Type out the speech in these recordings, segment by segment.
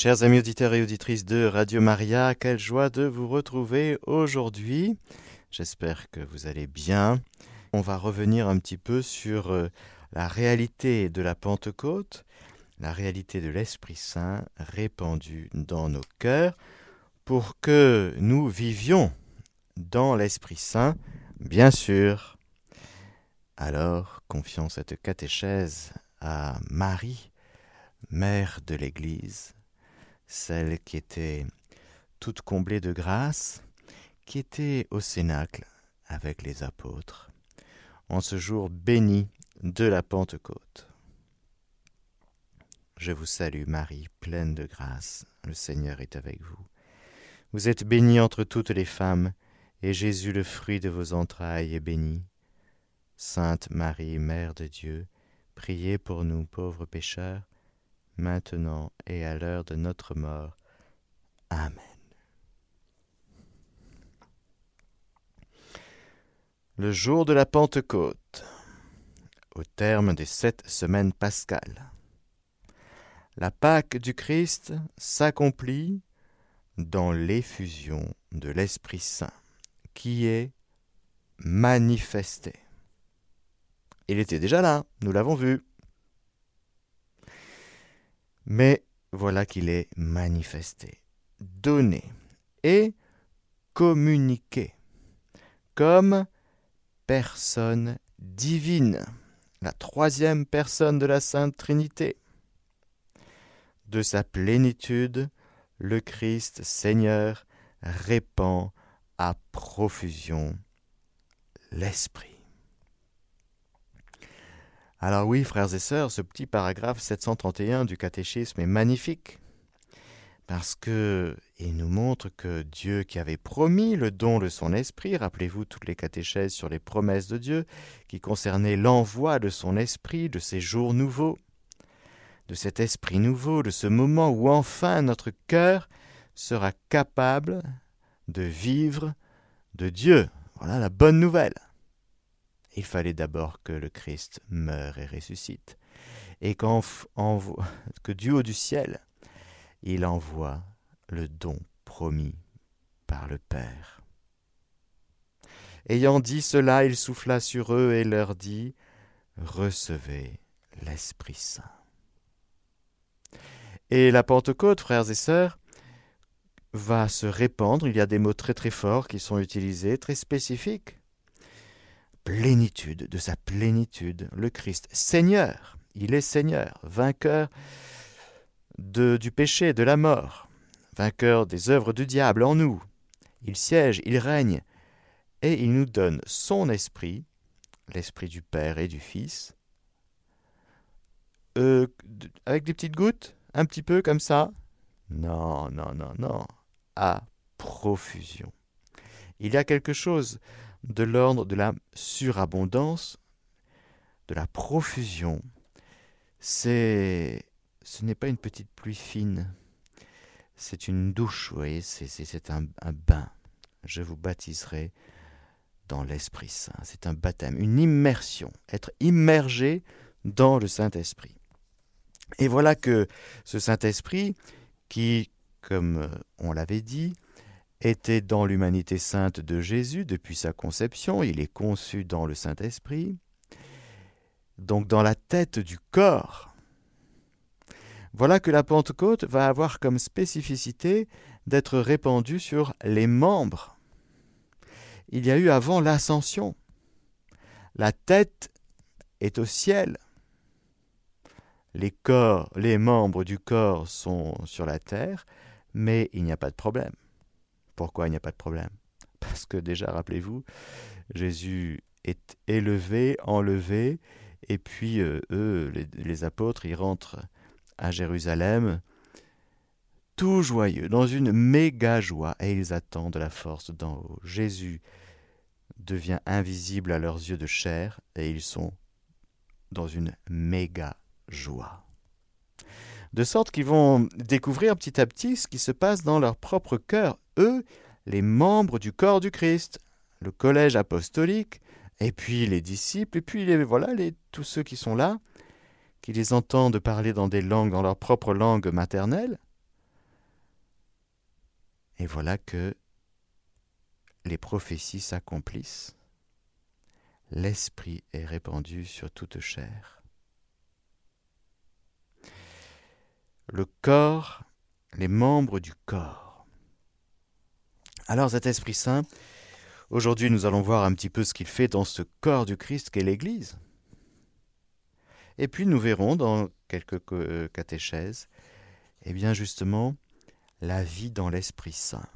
Chers amis auditeurs et auditrices de Radio Maria, quelle joie de vous retrouver aujourd'hui. J'espère que vous allez bien. On va revenir un petit peu sur euh, la réalité de la Pentecôte, la réalité de l'Esprit Saint répandu dans nos cœurs pour que nous vivions dans l'Esprit Saint, bien sûr. Alors, confions cette catéchèse à Marie, mère de l'Église, celle qui était toute comblée de grâce, qui était au cénacle avec les apôtres, en ce jour béni de la Pentecôte. Je vous salue Marie, pleine de grâce, le Seigneur est avec vous. Vous êtes bénie entre toutes les femmes, et Jésus, le fruit de vos entrailles, est béni. Sainte Marie, Mère de Dieu, priez pour nous pauvres pécheurs, maintenant et à l'heure de notre mort. Amen. Le jour de la Pentecôte, au terme des sept semaines pascales. La Pâque du Christ s'accomplit dans l'effusion de l'Esprit Saint, qui est manifesté. Il était déjà là, nous l'avons vu mais voilà qu'il est manifesté, donné et communiqué comme personne divine, la troisième personne de la Sainte Trinité. De sa plénitude, le Christ Seigneur répand à profusion l'Esprit. Alors oui, frères et sœurs, ce petit paragraphe 731 du catéchisme est magnifique parce que il nous montre que Dieu qui avait promis le don de son esprit, rappelez-vous toutes les catéchèses sur les promesses de Dieu qui concernaient l'envoi de son esprit, de ces jours nouveaux, de cet esprit nouveau, de ce moment où enfin notre cœur sera capable de vivre de Dieu. Voilà la bonne nouvelle il fallait d'abord que le Christ meure et ressuscite, et que du haut du ciel, il envoie le don promis par le Père. Ayant dit cela, il souffla sur eux et leur dit, Recevez l'Esprit Saint. Et la Pentecôte, frères et sœurs, va se répandre. Il y a des mots très très forts qui sont utilisés, très spécifiques plénitude, de sa plénitude, le Christ, Seigneur, il est Seigneur, vainqueur de, du péché, de la mort, vainqueur des œuvres du diable en nous. Il siège, il règne, et il nous donne son esprit, l'esprit du Père et du Fils, euh, avec des petites gouttes, un petit peu comme ça? Non, non, non, non, à profusion. Il y a quelque chose de l'ordre de la surabondance, de la profusion. C'est, ce n'est pas une petite pluie fine, c'est une douche, vous voyez, c'est, un, un bain. Je vous baptiserai dans l'Esprit Saint. C'est un baptême, une immersion, être immergé dans le Saint-Esprit. Et voilà que ce Saint-Esprit, qui, comme on l'avait dit, était dans l'humanité sainte de Jésus depuis sa conception, il est conçu dans le Saint-Esprit, donc dans la tête du corps. Voilà que la Pentecôte va avoir comme spécificité d'être répandue sur les membres. Il y a eu avant l'ascension. La tête est au ciel. Les corps, les membres du corps sont sur la terre, mais il n'y a pas de problème. Pourquoi il n'y a pas de problème Parce que déjà, rappelez-vous, Jésus est élevé, enlevé, et puis euh, eux, les, apôtres, ils rentrent à Jérusalem tout joyeux, dans une méga joie, et ils attendent la force d'en haut. Jésus devient invisible à leurs yeux de chair, et ils sont dans une méga joie. De sorte qu'ils vont découvrir petit à petit ce qui se passe dans leur propre cœur eux, les membres du corps du Christ, le collège apostolique, et puis les disciples, et puis les, voilà tous ceux qui sont là, qui les entendent parler dans des langues, dans leur propre langue maternelle. Et voilà que les prophéties s'accomplissent. L'Esprit est répandu sur toute chair. Le corps, les membres du corps. Alors cet Esprit Saint, aujourd'hui nous allons voir un petit peu ce qu'il fait dans ce corps du Christ qu'est l'Église. Et puis nous verrons dans quelques euh, catéchèses, eh bien justement, la vie dans l'Esprit Saint.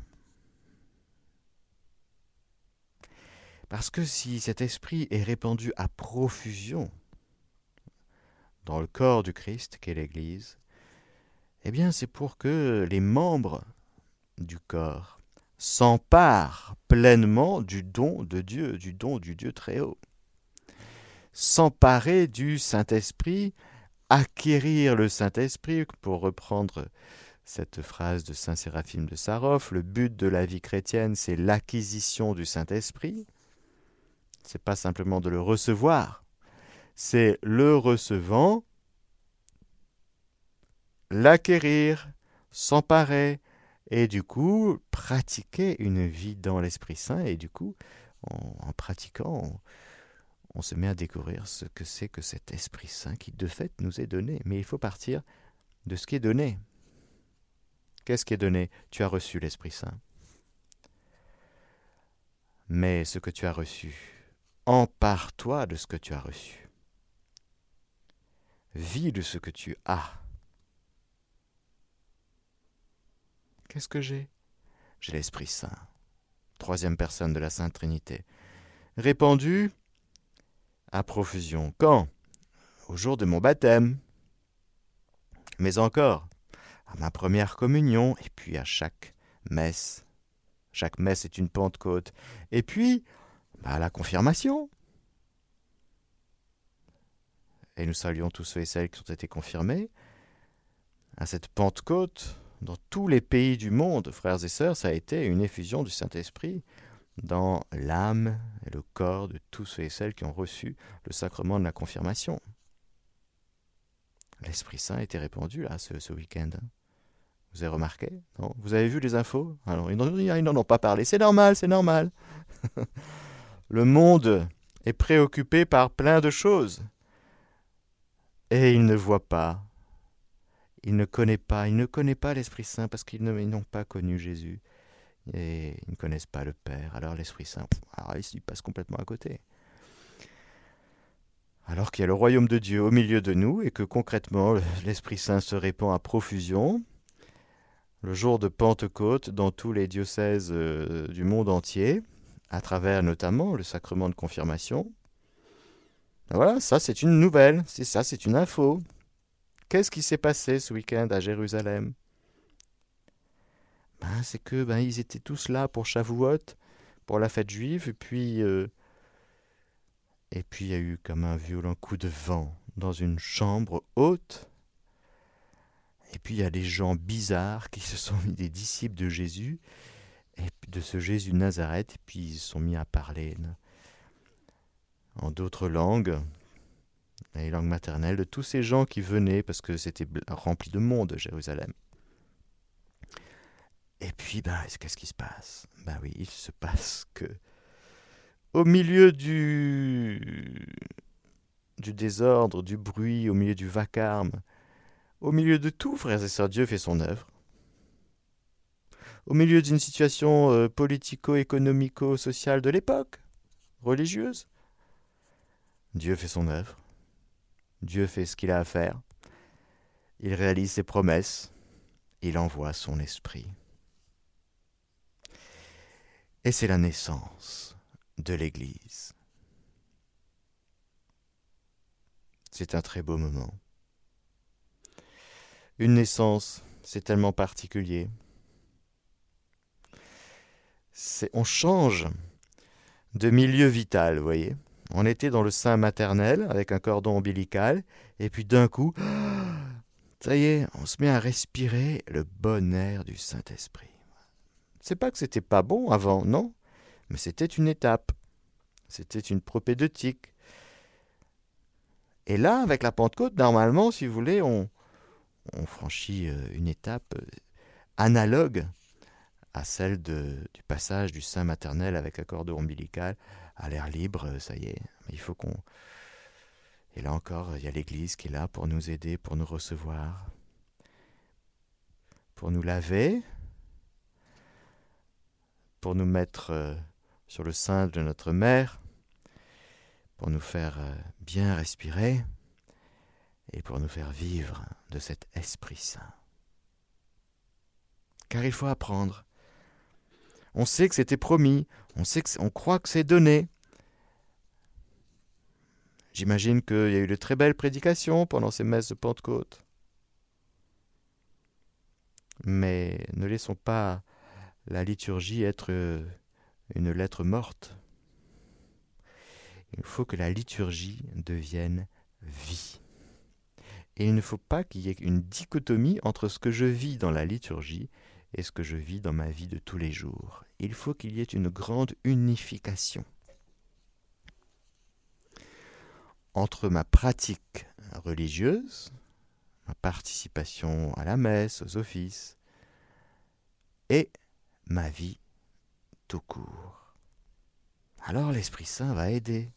Parce que si cet esprit est répandu à profusion dans le corps du Christ qu'est l'Église, eh bien c'est pour que les membres du corps s'emparent pleinement du don de Dieu, du don du Dieu très haut. S'emparer du Saint-Esprit, acquérir le Saint-Esprit, pour reprendre cette phrase de Saint Séraphime de Sarov, le but de la vie chrétienne, c'est l'acquisition du Saint-Esprit c'est pas simplement de le recevoir, c'est le recevant, l'acquérir, s'emparer, et du coup pratiquer une vie dans l'Esprit Saint, et du coup, en, pratiquant, on, se met à découvrir ce que c'est que cet Esprit Saint qui de fait nous est donné. Mais il faut partir de ce qui est donné. Qu'est-ce qui est donné? Tu as reçu l'Esprit Saint. Mais ce que tu as reçu, Empare-toi de ce que tu as reçu. Vis de ce que tu as. Qu'est-ce que j'ai? J'ai l'Esprit Saint, troisième personne de la Sainte Trinité, répandu à profusion. Quand? Au jour de mon baptême. Mais encore, à ma première communion, et puis à chaque messe. Chaque messe est une Pentecôte. Et puis, à la confirmation. Et nous saluons tous ceux et celles qui ont été confirmés. À cette Pentecôte, dans tous les pays du monde, frères et sœurs, ça a été une effusion du Saint-Esprit dans l'âme et le corps de tous ceux et celles qui ont reçu le sacrement de la confirmation. L'Esprit Saint été répandu là ce, week-end. Hein. Vous avez remarqué? Vous avez vu les infos? Alors, ils n'en ont pas parlé. C'est normal, c'est normal. Le monde est préoccupé par plein de choses. Et il ne voit pas, il ne connaît pas, il ne connaît pas l'Esprit Saint parce qu'ils n'ont pas connu Jésus. Et ils ne connaissent pas le Père. Alors l'Esprit Saint, alors il passe complètement à côté. Alors qu'il y a le royaume de Dieu au milieu de nous et que concrètement l'Esprit Saint se répand à profusion, le jour de Pentecôte dans tous les diocèses euh, du monde entier, à travers notamment le sacrement de confirmation. Voilà, ça c'est une nouvelle, c'est ça, c'est une info. Qu'est-ce qui s'est passé ce week-end à Jérusalem? Ben, C'est que ben, ils étaient tous là pour Shavuot, pour la fête juive, et puis euh, et puis il y a eu comme un violent coup de vent dans une chambre haute. Et puis il y a des gens bizarres qui se sont mis des disciples de Jésus et de ce Jésus Nazareth, et puis ils se sont mis à parler en d'autres langues, les langues maternelles, de tous ces gens qui venaient, parce que c'était rempli de monde, Jérusalem. Et puis, ben, qu'est-ce qui se passe? Ben oui, il se passe que, au milieu du, du désordre, du bruit, au milieu du vacarme, au milieu de tout, frères et sœurs, Dieu fait son œuvre au milieu d'une situation euh, politico-économico-sociale de l'époque, religieuse. Dieu fait son œuvre. Dieu fait ce qu'il a à faire. Il réalise ses promesses. Il envoie son esprit. Et c'est la naissance de l'Église. C'est un très beau moment. Une naissance, c'est tellement particulier on change de milieu vital, vous voyez. On était dans le sein maternel avec un cordon ombilical, et puis d'un coup, ça y est, on se met à respirer le bon air du Saint-Esprit. C'est pas que c'était pas bon avant, non, mais c'était une étape. C'était une propédeutique. Et là, avec la Pentecôte, normalement, si vous voulez, on, franchit euh, une étape euh, analogue à celle du passage du sein maternel avec un cordon ombilical à l'air libre, ça y est. Il faut qu'on. Et là encore, il y a l'Église qui est là pour nous aider, pour nous recevoir, pour nous laver, pour nous mettre euh, sur le sein de notre mère, pour nous faire euh, bien respirer et pour nous faire vivre de cet Esprit Saint. Car il faut apprendre. On sait que c'était promis, on, sait que croit que c'est donné. J'imagine qu'il y a eu de très belles prédications pendant ces messes de Pentecôte. Mais ne laissons pas la liturgie être euh, une lettre morte. Il faut que la liturgie devienne vie. Et il ne faut pas qu'il y ait une dichotomie entre ce que je vis dans la liturgie et ce que je vis dans ma vie de tous les jours. Il faut qu'il y ait une grande unification entre ma pratique religieuse, ma participation à la messe, aux offices, et ma vie tout court. Alors l'Esprit Saint va aider.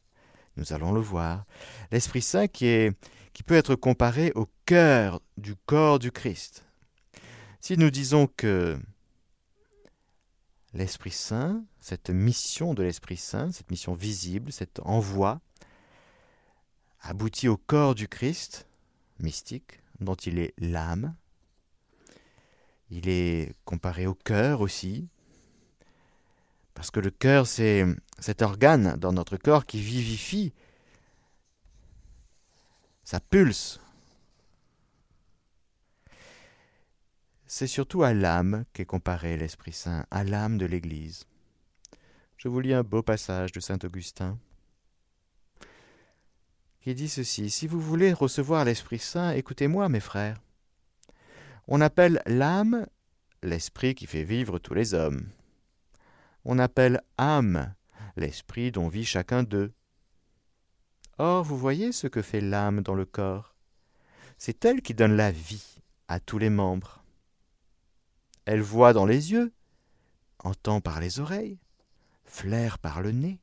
Nous allons le voir. L'Esprit Saint qui, peut être comparé au cœur du corps du Christ. Si nous disons que l'Esprit Saint, cette mission de l'Esprit Saint, cette mission visible, cet envoi, aboutit au corps du Christ, mystique, dont il est l'âme, il est comparé au cœur aussi, parce que le cœur, c'est cet organe dans notre corps qui vivifie, ça pulse. C'est surtout à l'âme qu'est comparé l'Esprit Saint, à l'âme de l'Église. Je vous lis un beau passage de Saint Augustin qui dit ceci Si vous voulez recevoir l'Esprit Saint, écoutez-moi, mes frères. On appelle l'âme l'esprit qui fait vivre tous les hommes. On appelle âme l'esprit dont vit chacun d'eux. Or, vous voyez ce que fait l'âme dans le corps. C'est elle qui donne la vie à tous les membres. Elle voit dans les yeux, entend par les oreilles, flaire par le nez,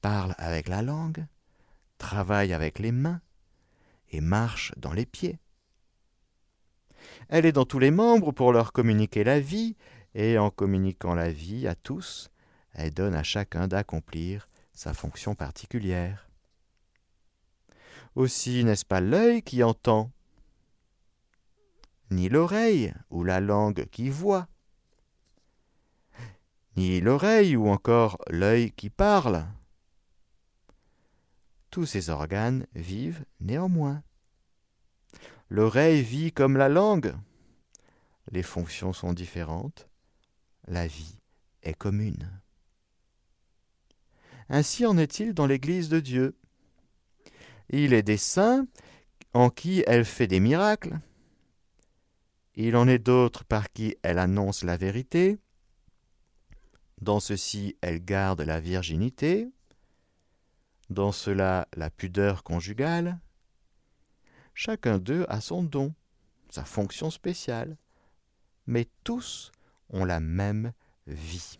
parle avec la langue, travaille avec les mains et marche dans les pieds. Elle est dans tous les membres pour leur communiquer la vie, et en communiquant la vie à tous, elle donne à chacun d'accomplir sa fonction particulière. Aussi n'est-ce pas l'œil qui entend, ni l'oreille ou la langue qui voit, ni l'oreille ou encore l'œil qui parle. Tous ces organes vivent néanmoins. L'oreille vit comme la langue. Les fonctions sont différentes. La vie est commune. Ainsi en est-il dans l'Église de Dieu. Il est des saints en qui elle fait des miracles. Il en est d'autres par qui elle annonce la vérité. Dans ceci, elle garde la virginité. Dans cela, la pudeur conjugale. Chacun d'eux a son don, sa fonction spéciale, mais tous ont la même vie.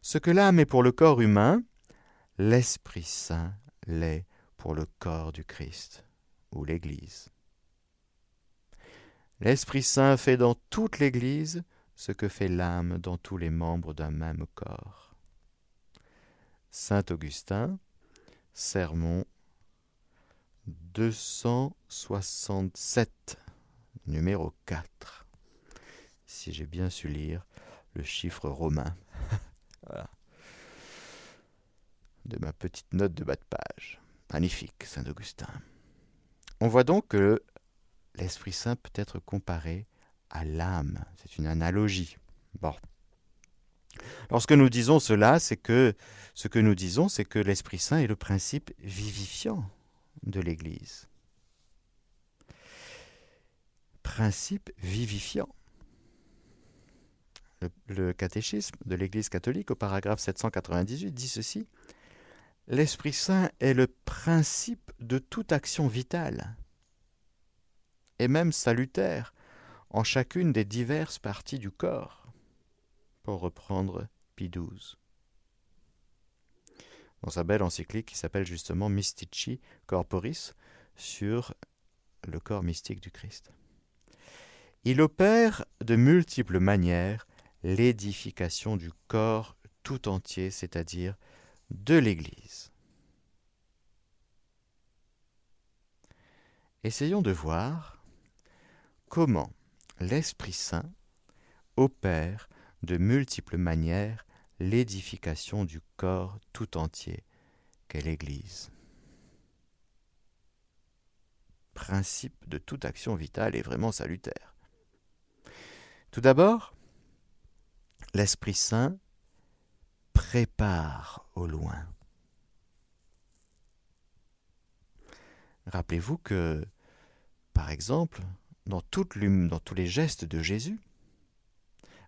Ce que l'âme est pour le corps humain, l'Esprit Saint l'est pour le corps du Christ ou l'Église. L'Esprit Saint fait dans toute l'Église ce que fait l'âme dans tous les membres d'un même corps. Saint Augustin, Sermon 267, numéro 4. Si j'ai bien su lire le chiffre romain. De ma petite note de bas de page. Magnifique, Saint Augustin. On voit donc que l'Esprit Saint peut être comparé à l'âme. C'est une analogie. Bon. Lorsque nous disons cela, c'est que ce que nous disons, c'est que l'Esprit Saint est le principe vivifiant de l'Église. Principe vivifiant. Le, catéchisme de l'Église catholique au paragraphe 798 dit ceci. L'Esprit Saint est le principe de toute action vitale, et même salutaire, en chacune des diverses parties du corps, pour reprendre Pie XII. Dans sa belle encyclique qui s'appelle justement Mystici Corporis sur le corps mystique du Christ. Il opère de multiples manières l'édification du corps tout entier, c'est-à-dire de l'Église. Essayons de voir comment l'Esprit Saint opère de multiples manières l'édification du corps tout entier qu'est l'Église? Principe de toute action vitale et vraiment salutaire. Tout d'abord, l'Esprit Saint prépare au loin. Rappelez-vous que, par exemple, dans, dans tous les gestes de Jésus,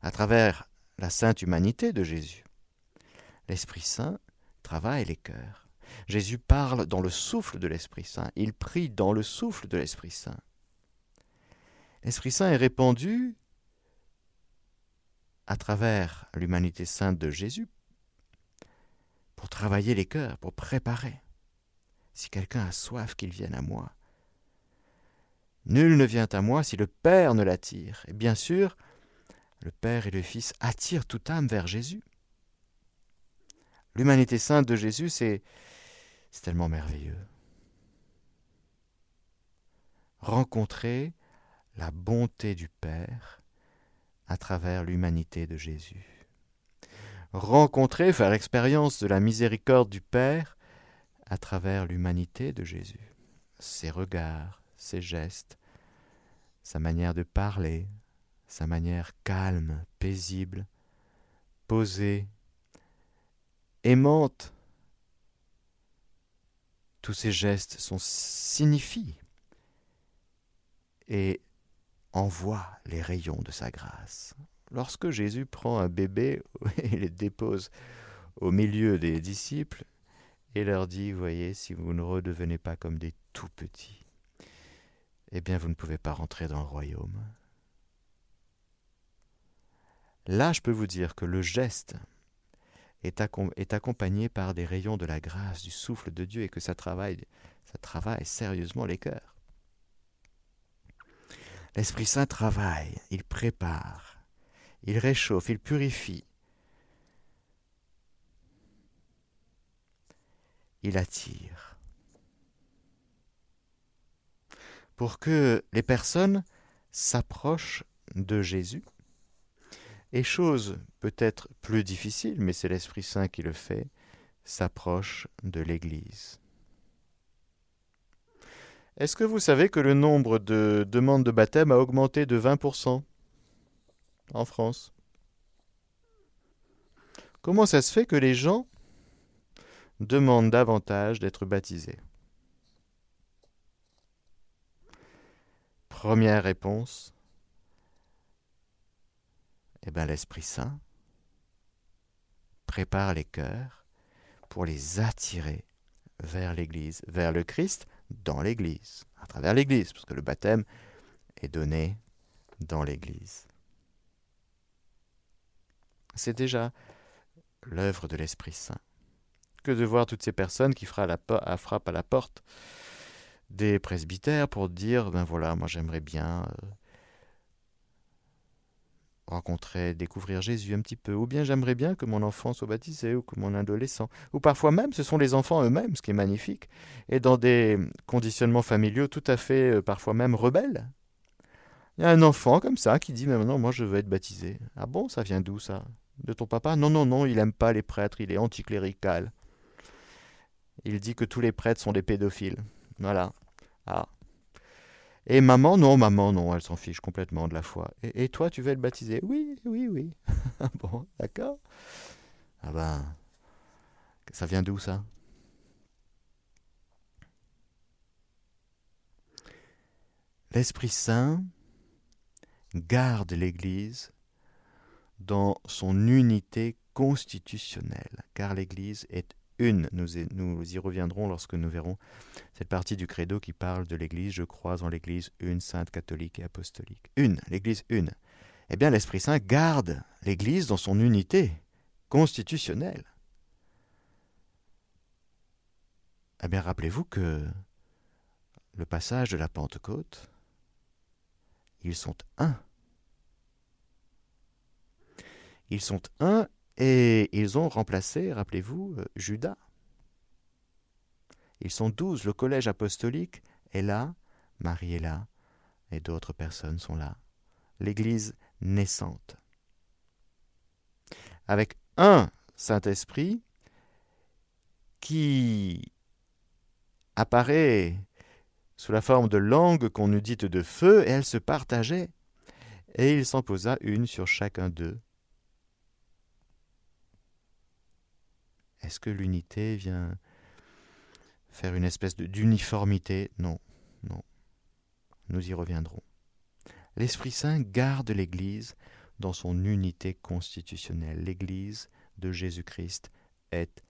à travers la sainte humanité de Jésus, l'Esprit Saint travaille les cœurs. Jésus parle dans le souffle de l'Esprit Saint, il prie dans le souffle de l'Esprit Saint. L'Esprit Saint est répandu à travers l'humanité sainte de Jésus pour travailler les cœurs, pour préparer. Si quelqu'un a soif, qu'il vienne à moi. Nul ne vient à moi si le Père ne l'attire. Et bien sûr, le Père et le Fils attirent toute âme vers Jésus. L'humanité sainte de Jésus, c'est tellement merveilleux. Rencontrer la bonté du Père à travers l'humanité de Jésus. Rencontrer, faire l'expérience de la miséricorde du Père à travers l'humanité de Jésus. Ses regards, ses gestes, sa manière de parler, sa manière calme, paisible, posée, aimante. Tous ces gestes sont signifient et envoie les rayons de sa grâce. Lorsque Jésus prend un bébé et le dépose au milieu des disciples et leur dit, voyez, si vous ne redevenez pas comme des tout petits, eh bien vous ne pouvez pas rentrer dans le royaume. Là, je peux vous dire que le geste est, accompagné par des rayons de la grâce, du souffle de Dieu, et que ça travaille, ça travaille sérieusement les cœurs. L'Esprit Saint travaille, il prépare, il réchauffe, il purifie. Il attire. Pour que les personnes s'approchent de Jésus, et chose peut-être plus difficile, mais c'est l'Esprit Saint qui le fait, s'approche de l'Église. Est-ce que vous savez que le nombre de demandes de baptême a augmenté de 20% en France? Comment ça se fait que les gens demandent davantage d'être baptisés? Première réponse, eh bien l'Esprit Saint prépare les cœurs pour les attirer vers l'Église, vers le Christ, dans l'Église, à travers l'Église, parce que le baptême est donné dans l'Église. C'est déjà l'œuvre de l'Esprit Saint que de voir toutes ces personnes qui frappent à la porte des presbytères pour dire, ben voilà, moi j'aimerais bien euh, rencontrer, découvrir Jésus un petit peu, ou bien j'aimerais bien que mon enfant soit baptisé, ou que mon adolescent, ou parfois même ce sont les enfants eux-mêmes, ce qui est magnifique, et dans des conditionnements familiaux tout à fait, euh, parfois même rebelles. Il y a un enfant comme ça qui dit, mais maintenant moi je veux être baptisé. Ah bon, ça vient d'où ça? De ton papa? Non, non, non, il n'aime pas les prêtres, il est anticlérical. Il dit que tous les prêtres sont des pédophiles. Voilà. Ah, et maman, non, maman, non, elle s'en fiche complètement de la foi. Et, toi, tu veux être baptisé? Oui, oui, oui. bon, d'accord. Ah ben, ça vient d'où ça? L'Esprit Saint garde l'Église dans son unité constitutionnelle, car l'Église est une. Nous, y reviendrons lorsque nous verrons cette partie du credo qui parle de l'Église. Je crois en l'Église une, sainte, catholique et apostolique. Une, l'Église une. Eh bien, l'Esprit Saint garde l'Église dans son unité constitutionnelle. Eh bien, rappelez-vous que le passage de la Pentecôte, ils sont un. Ils sont un et ils ont remplacé, rappelez-vous, euh, Judas. Ils sont douze, le collège apostolique est là, Marie est là, et d'autres personnes sont là. L'Église naissante. Avec un Saint-Esprit qui apparaît sous la forme de langue qu'on eût dite de feu, et elles se partageaient. Et il s'en posa une sur chacun d'eux. Est-ce que l'unité vient faire une espèce d'uniformité? Non, non. Nous y reviendrons. L'Esprit Saint garde l'Église dans son unité constitutionnelle. L'Église de Jésus-Christ est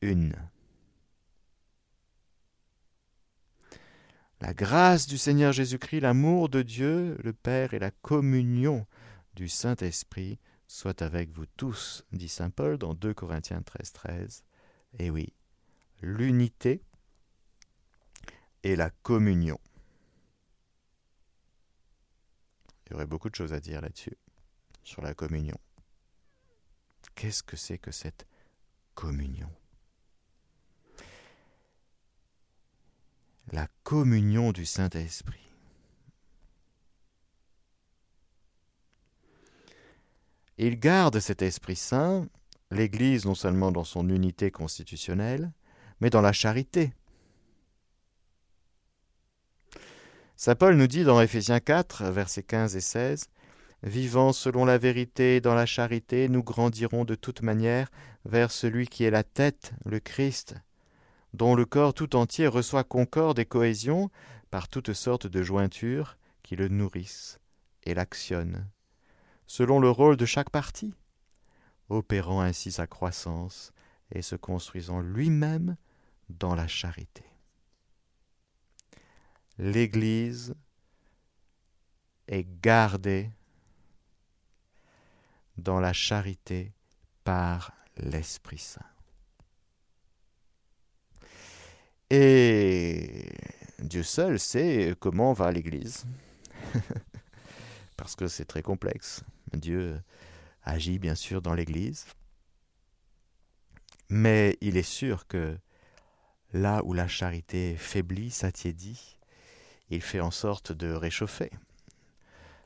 une. La grâce du Seigneur Jésus-Christ, l'amour de Dieu, le Père et la communion du Saint-Esprit soient avec vous tous, dit Saint Paul dans 2 Corinthiens 13, 13. Et oui, l'unité et la communion. Il y aurait beaucoup de choses à dire là-dessus, sur la communion. Qu'est-ce que c'est que cette communion? La communion du Saint-Esprit. Il garde cet Esprit Saint, l'Église non seulement dans son unité constitutionnelle, mais dans la charité. Saint Paul nous dit dans Éphésiens 4, versets 15 et 16, Vivant selon la vérité et dans la charité, nous grandirons de toute manière vers celui qui est la tête, le Christ, dont le corps tout entier reçoit concorde et cohésion par toutes sortes de jointures qui le nourrissent et l'actionnent, selon le rôle de chaque partie, opérant ainsi sa croissance et se construisant lui-même dans la charité l'Église est gardée dans la charité par l'Esprit Saint. Et Dieu seul sait comment va l'Église, parce que c'est très complexe. Dieu agit bien sûr dans l'Église, mais il est sûr que là où la charité faiblit, s'attiédit, il fait en sorte de réchauffer.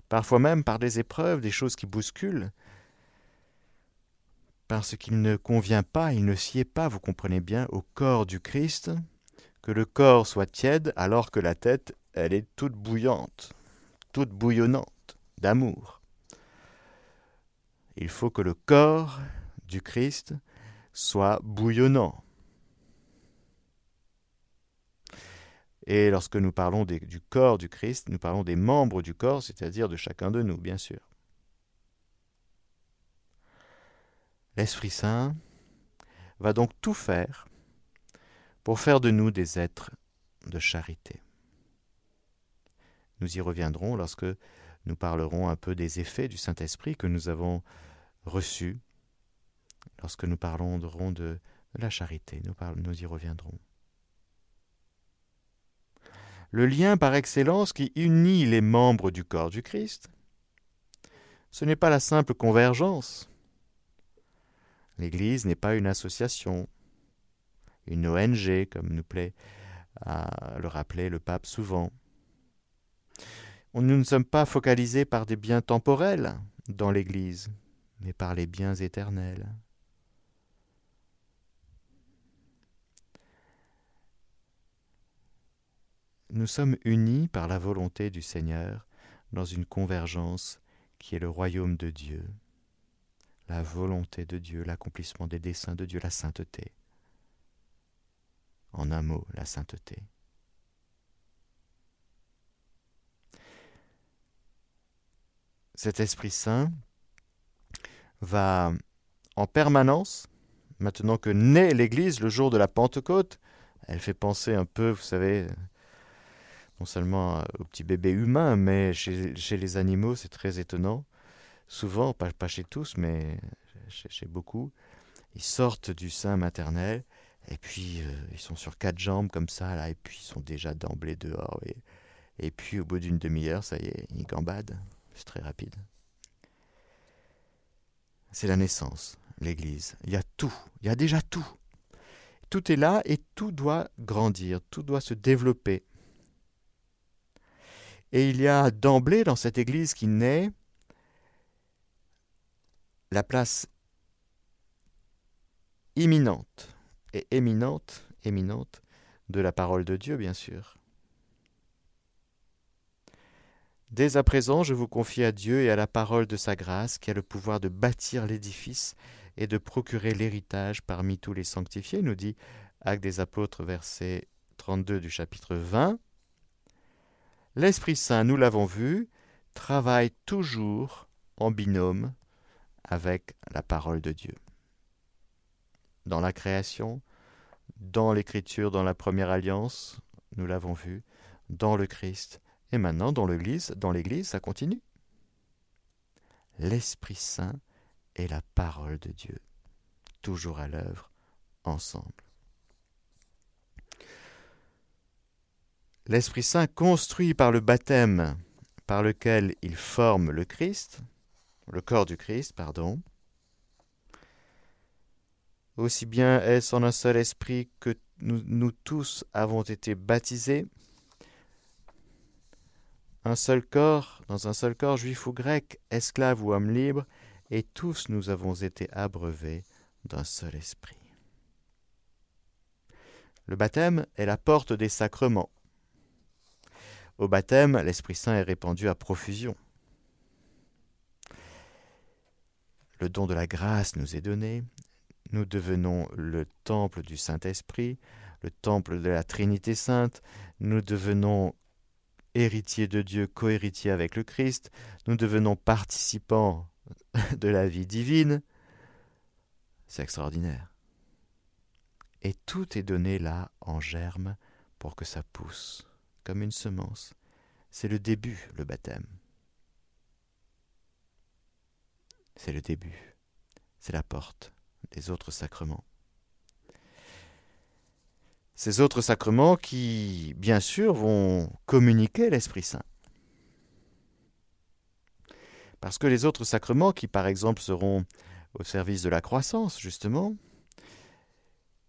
Parfois même par des épreuves, des choses qui bousculent, parce qu'il ne convient pas, il ne sied pas, vous comprenez bien, au corps du Christ, que le corps soit tiède alors que la tête, elle est toute bouillante, toute bouillonnante d'amour. Il faut que le corps du Christ soit bouillonnant, Et lorsque nous parlons du corps du Christ, nous parlons des membres du corps, c'est-à-dire de chacun de nous, bien sûr. L'Esprit Saint va donc tout faire pour faire de nous des êtres de charité. Nous y reviendrons lorsque nous parlerons un peu des effets du Saint-Esprit que nous avons reçus, lorsque nous parlerons de, la charité. Nous, nous y reviendrons le lien par excellence qui unit les membres du corps du Christ. Ce n'est pas la simple convergence. L'Église n'est pas une association, une ONG, comme nous plaît à le rappeler le pape souvent. Nous ne sommes pas focalisés par des biens temporels dans l'Église, mais par les biens éternels. nous sommes unis par la volonté du Seigneur dans une convergence qui est le royaume de Dieu, la volonté de Dieu, l'accomplissement des desseins de Dieu, la sainteté. En un mot, la sainteté. Cet Esprit Saint va en permanence maintenant que naît l'Église le jour de la Pentecôte. Elle fait penser un peu, vous savez, non seulement au petit bébé humain, mais chez, les animaux, c'est très étonnant. Souvent, pas, chez tous, mais chez, beaucoup, ils sortent du sein maternel, et puis euh, ils sont sur quatre jambes comme ça, et puis ils sont déjà d'emblée dehors. Et, et puis au bout d'une demi-heure, ça y est, ils gambadent. C'est très rapide. C'est la naissance, l'Église. Il y a tout, il y a déjà tout. Tout est là et tout doit grandir, tout doit se développer. Et il y a d'emblée dans cette Église qui naît la place imminente et éminente, éminente de la parole de Dieu, bien sûr. Dès à présent, je vous confie à Dieu et à la parole de sa grâce, qui a le pouvoir de bâtir l'édifice et de procurer l'héritage parmi tous les sanctifiés, nous dit Actes des Apôtres, verset 32 du chapitre 20. L'Esprit Saint, nous l'avons vu, travaille toujours en binôme avec la parole de Dieu. Dans la création, dans l'écriture, dans la première alliance, nous l'avons vu, dans le Christ, et maintenant dans l'Église, dans l'Église, ça continue. L'Esprit Saint est la parole de Dieu, toujours à l'œuvre, ensemble. L'Esprit Saint construit par le baptême par lequel il forme le Christ, le corps du Christ, pardon. Aussi bien est-ce en un seul esprit que nous tous avons été baptisés, un seul corps, dans un seul corps, juif ou grec, esclave ou homme libre, et tous nous avons été abreuvés d'un seul esprit. Le baptême est la porte des sacrements. Au baptême, l'Esprit Saint est répandu à profusion. Le don de la grâce nous est donné. Nous devenons le temple du Saint-Esprit, le temple de la Trinité sainte. Nous devenons héritiers de Dieu, cohéritiers avec le Christ. Nous devenons participants de la vie divine. C'est extraordinaire. Et tout est donné là en germe pour que ça pousse comme une semence. C'est le début, le baptême. C'est le début. C'est la porte des autres sacrements. Ces autres sacrements qui, bien sûr, vont communiquer l'Esprit Saint. Parce que les autres sacrements qui, par exemple, seront au service de la croissance, justement,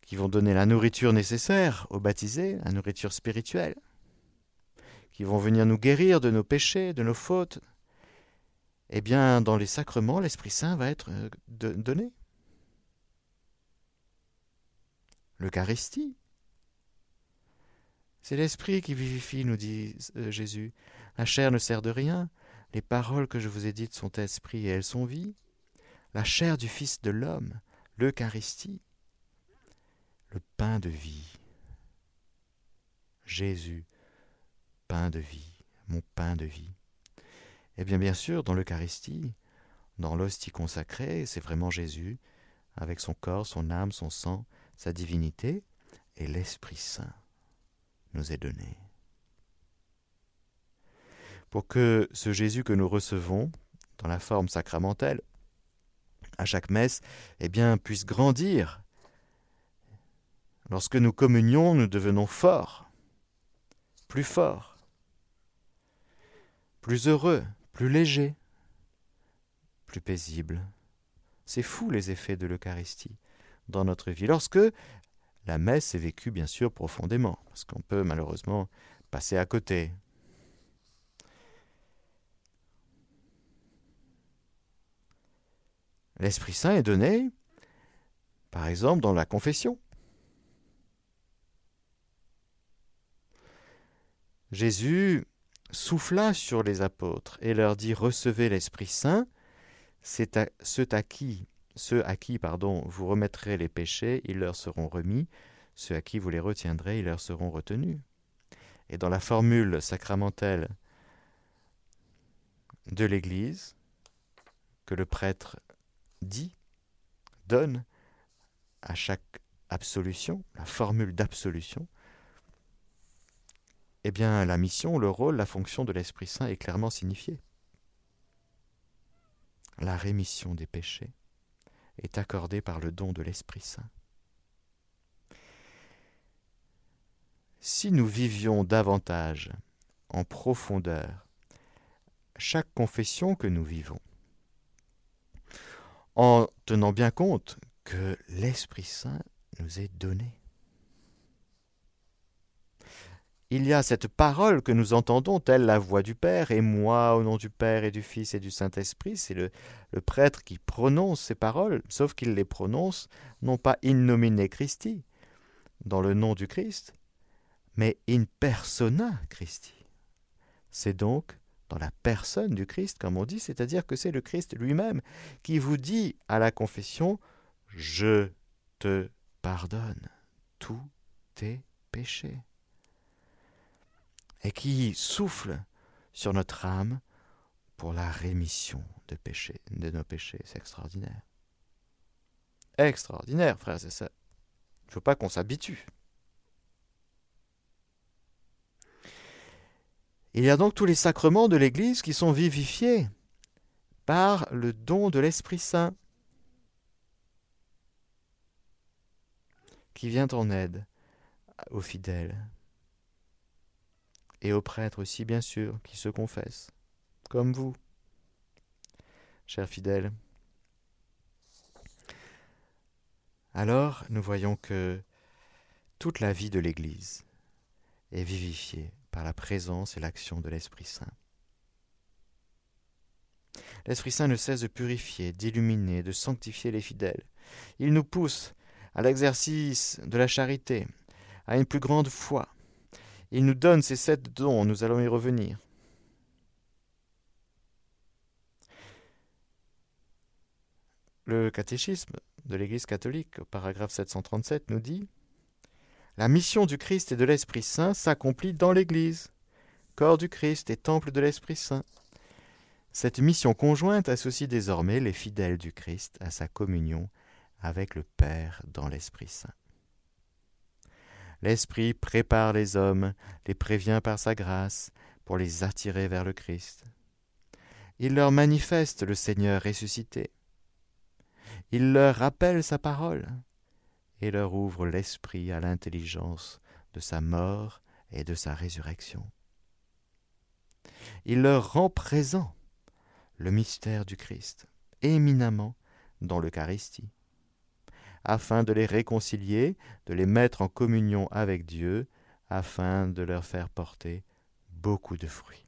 qui vont donner la nourriture nécessaire aux baptisés, la nourriture spirituelle, qui vont venir nous guérir de nos péchés, de nos fautes, eh bien, dans les sacrements, l'Esprit Saint va être euh, donné. L'Eucharistie. C'est l'Esprit qui vivifie, nous dit euh, Jésus. La chair ne sert de rien. Les paroles que je vous ai dites sont esprit et elles sont vie. La chair du Fils de l'homme, l'Eucharistie, le pain de vie. Jésus, pain de vie, mon pain de vie. Eh bien, bien sûr, dans l'Eucharistie, dans l'hostie consacrée, c'est vraiment Jésus, avec son corps, son âme, son sang, sa divinité, et l'Esprit Saint nous est donné. Pour que ce Jésus que nous recevons, dans la forme sacramentelle, à chaque messe, eh bien, puisse grandir. Lorsque nous communions, nous devenons forts, plus forts plus heureux, plus léger, plus paisible. C'est fou les effets de l'Eucharistie dans notre vie. Lorsque la messe est vécue bien sûr profondément, parce qu'on peut malheureusement passer à côté. L'Esprit Saint est donné, par exemple, dans la confession. Jésus souffla sur les apôtres et leur dit Recevez l'Esprit Saint, c'est à ceux à qui, ceux à qui pardon, vous remettrez les péchés, ils leur seront remis, ceux à qui vous les retiendrez, ils leur seront retenus. Et dans la formule sacramentelle de l'Église, que le prêtre dit, donne à chaque absolution, la formule d'absolution, eh bien la mission, le rôle, la fonction de l'Esprit Saint est clairement signifiée. La rémission des péchés est accordée par le don de l'Esprit Saint. Si nous vivions davantage en profondeur chaque confession que nous vivons, en tenant bien compte que l'Esprit Saint nous est donné. Il y a cette parole que nous entendons, telle la voix du Père, et moi, au nom du Père et du Fils et du Saint-Esprit, c'est le, prêtre qui prononce ces paroles, sauf qu'il les prononce non pas in nomine Christi, dans le nom du Christ, mais in persona Christi. C'est donc dans la personne du Christ, comme on dit, c'est-à-dire que c'est le Christ lui-même qui vous dit à la confession Je te pardonne tous tes péchés. Et qui souffle sur notre âme pour la rémission de, péchés, de nos péchés. C'est extraordinaire. Extraordinaire, frères et sœurs. Il ne faut pas qu'on s'habitue. Il y a donc tous les sacrements de l'Église qui sont vivifiés par le don de l'Esprit Saint, qui vient en aide aux fidèles et aux prêtres aussi, bien sûr, qui se confessent, comme vous, chers fidèles. Alors, nous voyons que toute la vie de l'Église est vivifiée par la présence et l'action de l'Esprit Saint. L'Esprit Saint ne cesse de purifier, d'illuminer, de sanctifier les fidèles. Il nous pousse à l'exercice de la charité, à une plus grande foi. Il nous donne ces sept dons, nous allons y revenir. Le catéchisme de l'Église catholique, au paragraphe 737, nous dit la mission du Christ et de l'Esprit Saint s'accomplit dans l'Église, corps du Christ et temple de l'Esprit Saint. Cette mission conjointe associe désormais les fidèles du Christ à sa communion avec le Père dans l'Esprit Saint. L'Esprit prépare les hommes, les prévient par sa grâce, pour les attirer vers le Christ. Il leur manifeste le Seigneur ressuscité. Il leur rappelle sa parole et leur ouvre l'esprit à l'intelligence de sa mort et de sa résurrection. Il leur rend présent le mystère du Christ, éminemment dans l'Eucharistie, afin de les réconcilier, de les mettre en communion avec Dieu, afin de leur faire porter beaucoup de fruits.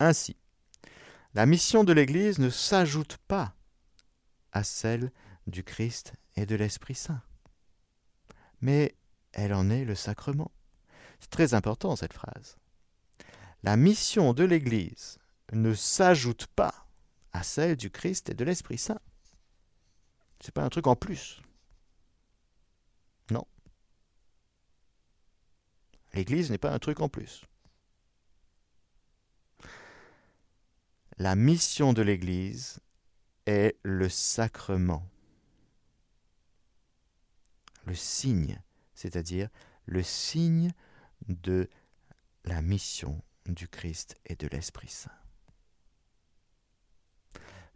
Ainsi, la mission de l'Église ne s'ajoute pas à celle du Christ et de l'Esprit Saint. Mais elle en est le sacrement. C'est très important cette phrase. La mission de l'Église ne s'ajoute pas à celle du Christ et de l'Esprit Saint. C'est pas un truc en plus. Non. L'Église n'est pas un truc en plus. La mission de l'Église est le sacrement le signe, c'est-à-dire le signe de la mission du Christ et de l'Esprit Saint.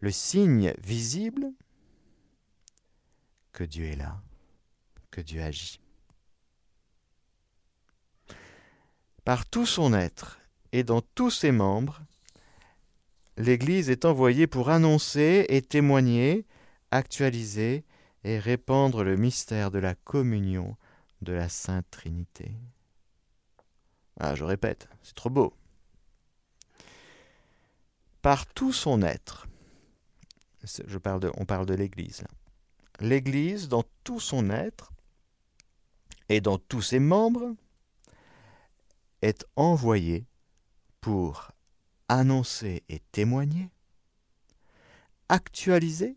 Le signe visible que Dieu est là, que Dieu agit. Par tout son être et dans tous ses membres, l'Église est envoyée pour annoncer et témoigner, actualiser et répandre le mystère de la communion de la Sainte Trinité. Ah, je répète, c'est trop beau. Par tout son être, on parle de l'Église. L'Église, dans tout son être et dans tous ses membres, est envoyée pour annoncer et témoigner, actualiser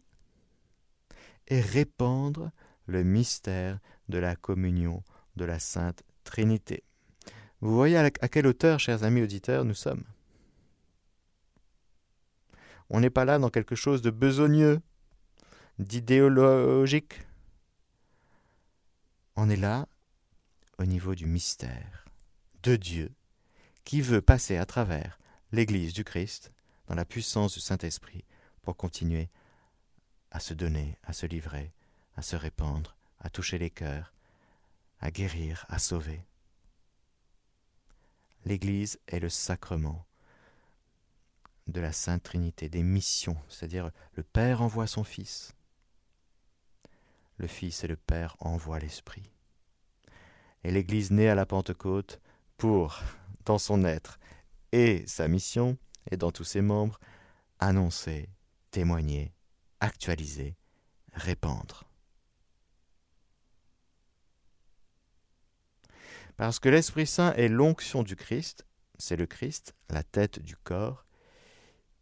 et répandre le mystère de la communion de la Sainte Trinité. Vous voyez à quelle hauteur, chers amis auditeurs, nous sommes. On n'est pas là dans quelque chose de besogneux, d'idéologique. On est là au niveau du mystère de Dieu qui veut passer à travers l'Église du Christ dans la puissance du Saint-Esprit pour continuer à se donner, à se livrer, à se répandre, à toucher les cœurs, à guérir, à sauver. L'Église est le sacrement de la Sainte Trinité, des missions, c'est-à-dire le Père envoie son Fils, le Fils et le Père envoient l'Esprit. Et l'Église née à la Pentecôte pour, dans son être et sa mission, et dans tous ses membres, annoncer, témoigner, actualiser, répandre. Parce que l'Esprit Saint est l'onction du Christ, c'est le Christ, la tête du corps,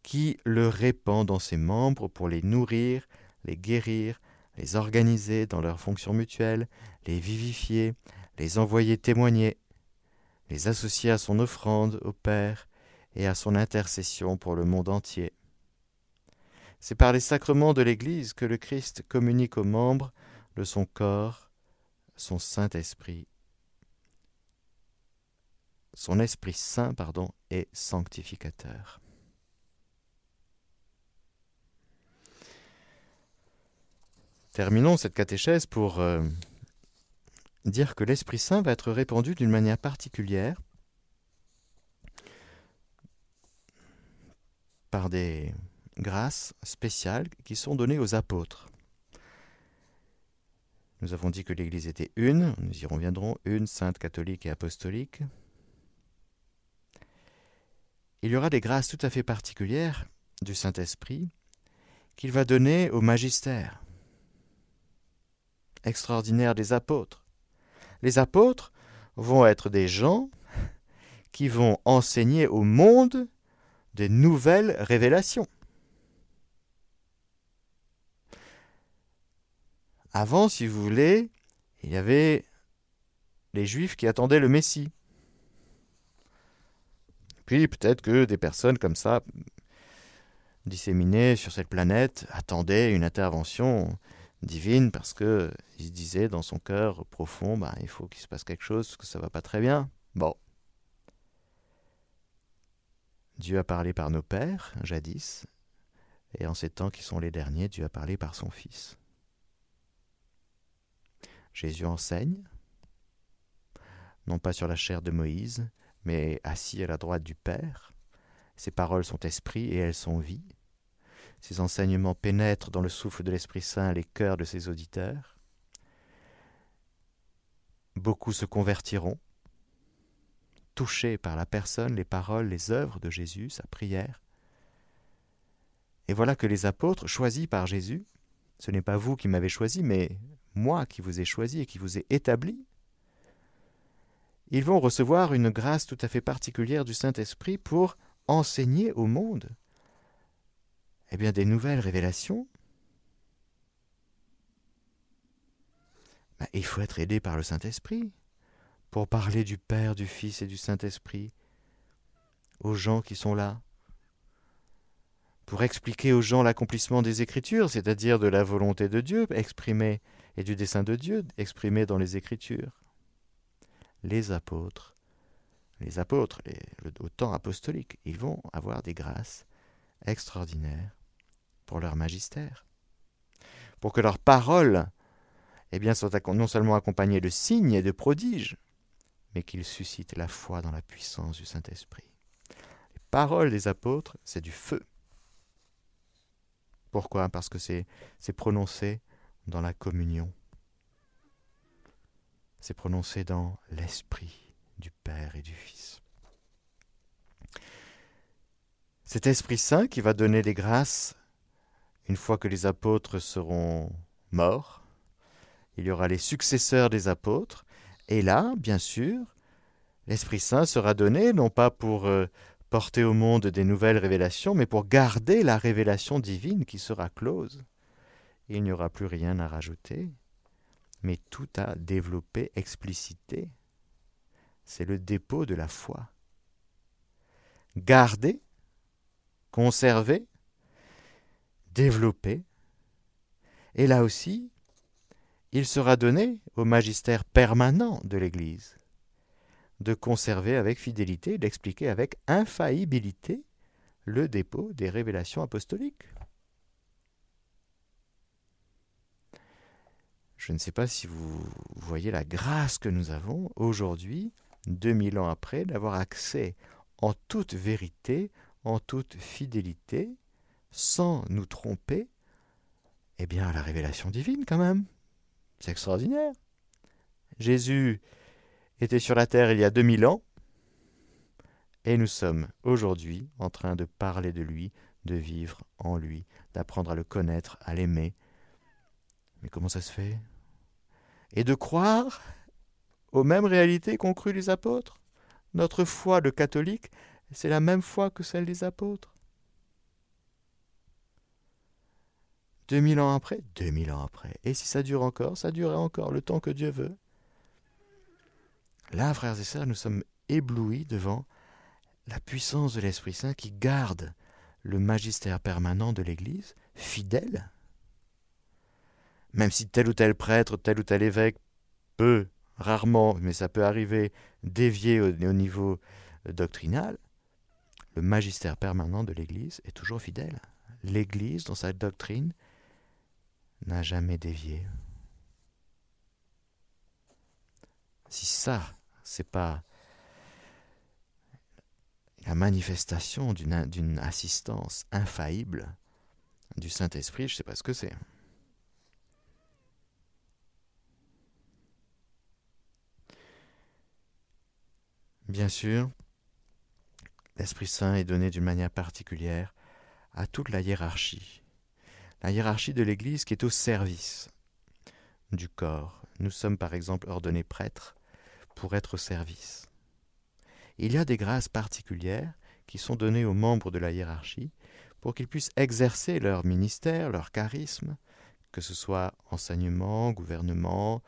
qui le répand dans ses membres pour les nourrir, les guérir, les organiser dans leurs fonctions mutuelles, les vivifier, les envoyer témoigner, les associer à son offrande au Père et à son intercession pour le monde entier. C'est par les sacrements de l'Église que le Christ communique aux membres de son corps son Saint-Esprit. Son Esprit Saint, pardon, est sanctificateur. Terminons cette catéchèse pour euh, dire que l'Esprit Saint va être répandu d'une manière particulière par des grâces spéciales qui sont données aux apôtres. Nous avons dit que l'Église était une, nous y reviendrons, une, sainte, catholique et apostolique. Il y aura des grâces tout à fait particulières du Saint-Esprit qu'il va donner au magistère extraordinaire des apôtres. Les apôtres vont être des gens qui vont enseigner au monde des nouvelles révélations. Avant, si vous voulez, il y avait les Juifs qui attendaient le Messie. Puis peut-être que des personnes comme ça, disséminées sur cette planète, attendaient une intervention divine parce que il disait dans son cœur profond, bah, il faut qu'il se passe quelque chose, parce que ça va pas très bien. Bon. Dieu a parlé par nos pères, jadis, et en ces temps qui sont les derniers, Dieu a parlé par son Fils. Jésus enseigne, non pas sur la chair de Moïse, mais assis à la droite du Père. Ses paroles sont esprit et elles sont vie. Ses enseignements pénètrent dans le souffle de l'Esprit Saint les cœurs de ses auditeurs. Beaucoup se convertiront, touchés par la personne, les paroles, les œuvres de Jésus, sa prière. Et voilà que les apôtres, choisis par Jésus, ce n'est pas vous qui m'avez choisi, mais moi qui vous ai choisi et qui vous ai établi, ils vont recevoir une grâce tout à fait particulière du Saint-Esprit pour enseigner au monde eh bien, des nouvelles révélations, ben, il faut être aidé par le Saint-Esprit pour parler du Père, du Fils et du Saint-Esprit aux gens qui sont là, pour expliquer aux gens l'accomplissement des Écritures, c'est-à-dire de la volonté de Dieu exprimée et du dessein de Dieu exprimé dans les Écritures. Les apôtres, les apôtres, au temps apostolique, ils vont avoir des grâces extraordinaires pour leur magistère, pour que leurs paroles eh bien, soient non seulement accompagnées de signes et de prodiges, mais qu'ils suscitent la foi dans la puissance du Saint-Esprit. Les paroles des apôtres, c'est du feu. Pourquoi? Parce que c'est prononcé dans la communion. C'est prononcé dans l'esprit du Père et du Fils. Cet Esprit Saint qui va donner les grâces une fois que les apôtres seront morts, il y aura les successeurs des apôtres, et là, bien sûr, l'Esprit Saint sera donné non pas pour euh, porter au monde des nouvelles révélations, mais pour garder la révélation divine qui sera close. Il n'y aura plus rien à rajouter, mais tout à développer, expliciter. C'est le dépôt de la foi. Garder, conserver, développer Et là aussi, il sera donné au magistère permanent de l'Église de conserver avec fidélité, d'expliquer avec infaillibilité le dépôt des révélations apostoliques. Je ne sais pas si vous voyez la grâce que nous avons aujourd'hui, 2000 ans après, d'avoir accès en toute vérité, en toute fidélité, sans nous tromper, eh bien la révélation divine quand même. C'est extraordinaire. Jésus était sur la terre il y a 2000 ans, et nous sommes aujourd'hui en train de parler de lui, de vivre en lui, d'apprendre à le connaître, à l'aimer. Mais comment ça se fait? Et de croire aux mêmes réalités qu'ont cru les apôtres? Notre foi de catholique, c'est la même foi que celle des apôtres. 2000 ans après 2000 ans après. Et si ça dure encore, ça durera encore le temps que Dieu veut. Là, frères et sœurs, nous sommes éblouis devant la puissance de l'Esprit Saint qui garde le magistère permanent de l'Église fidèle. Même si tel ou tel prêtre, tel ou tel évêque peut, rarement, mais ça peut arriver, dévier au, au niveau doctrinal, le magistère permanent de l'Église est toujours fidèle. L'Église, dans sa doctrine, n'a jamais dévié. Si ça, c'est pas la manifestation d'une assistance infaillible du Saint-Esprit, je ne sais pas ce que c'est. Bien sûr, l'Esprit Saint est donné d'une manière particulière à toute la hiérarchie. La hiérarchie de l'Église qui est au service du corps. Nous sommes par exemple ordonnés prêtres pour être au service. Il y a des grâces particulières qui sont données aux membres de la hiérarchie pour qu'ils puissent exercer leur ministère, leur charisme, que ce soit enseignement, gouvernement,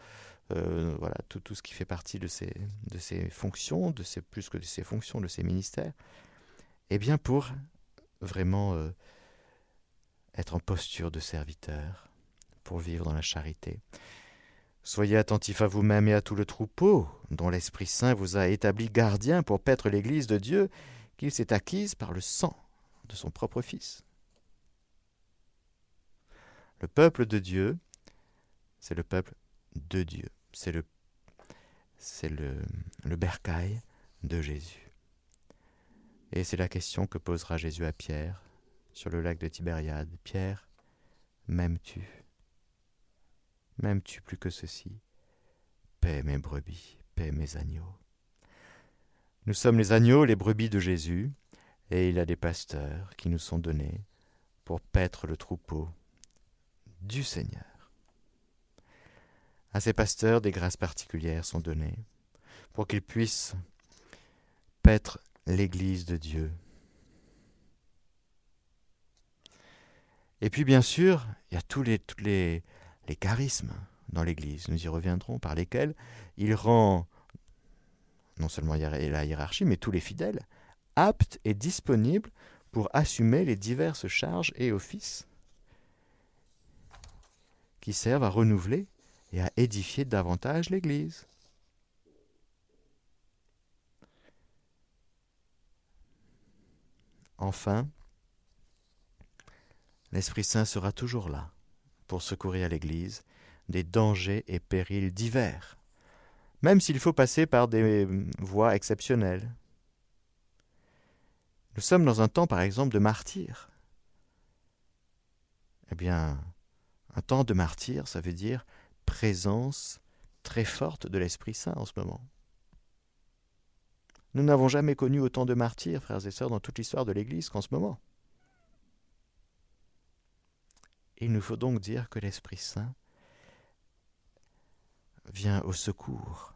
euh, voilà, tout, ce qui fait partie de ces, de ces fonctions, de ces, plus que de ces fonctions, de ces ministères, et eh bien pour vraiment euh, être en posture de serviteur, pour vivre dans la charité. Soyez attentifs à vous-même et à tout le troupeau, dont l'Esprit Saint vous a établi gardien pour paître l'Église de Dieu, qu'il s'est acquise par le sang de son propre Fils. Le peuple de Dieu, c'est le peuple de Dieu. C'est le, c'est le, le bercail de Jésus. Et c'est la question que posera Jésus à Pierre sur le lac de Tibériade. Pierre, m'aimes-tu? M'aimes-tu plus que ceci? Paix mes brebis, paix mes agneaux. Nous sommes les agneaux, les brebis de Jésus, et il a des pasteurs qui nous sont donnés pour paître le troupeau du Seigneur. À ces pasteurs, des grâces particulières sont données pour qu'ils puissent paître l'Église de Dieu. Et puis bien sûr, il y a tous les, tous les, les charismes dans l'Église, nous y reviendrons, par lesquels il rend non seulement la hiérarchie, mais tous les fidèles, aptes et disponibles pour assumer les diverses charges et offices qui servent à renouveler et à édifier davantage l'Église. Enfin, l'Esprit Saint sera toujours là pour secourir l'Église des dangers et périls divers, même s'il faut passer par des voies exceptionnelles. Nous sommes dans un temps, par exemple, de martyr. Eh bien, un temps de martyr, ça veut dire présence très forte de l'Esprit Saint en ce moment. Nous n'avons jamais connu autant de martyrs, frères et sœurs, dans toute l'histoire de l'Église qu'en ce moment. Il nous faut donc dire que l'Esprit Saint vient au secours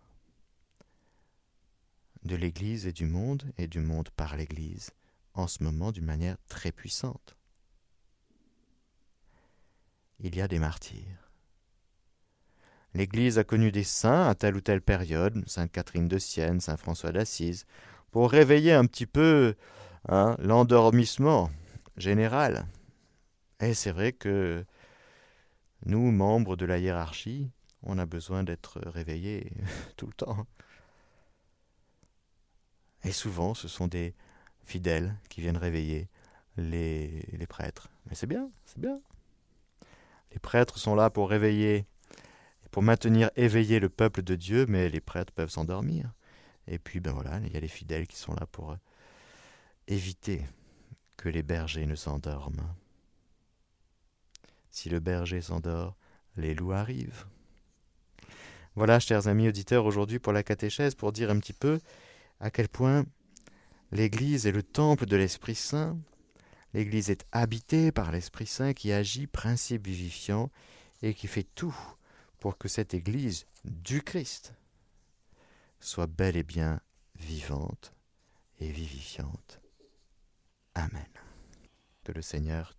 de l'Église et du monde, et du monde par l'Église, en ce moment d'une manière très puissante. Il y a des martyrs. L'Église a connu des saints à telle ou telle période, Sainte Catherine de Sienne, Saint François d'Assise, pour réveiller un petit peu hein, l'endormissement général et c'est vrai que Nous, membres de la hiérarchie, on a besoin d'être réveillés tout le temps. Et souvent, ce sont des fidèles qui viennent réveiller les, prêtres. Mais c'est bien, c'est bien. Les prêtres sont là pour réveiller, pour maintenir éveillé le peuple de Dieu, mais les prêtres peuvent s'endormir. Et puis, ben voilà, il y a les fidèles qui sont là pour éviter que les bergers ne s'endorment. Si le berger s'endort, les loups arrivent. Voilà, chers amis auditeurs, aujourd'hui pour la catéchèse, pour dire un petit peu à quel point l'Église est le temple de l'Esprit Saint. L'Église est habitée par l'Esprit Saint qui agit, principe vivifiant, et qui fait tout pour que cette Église du Christ soit bel et bien vivante et vivifiante. Amen. Que le Seigneur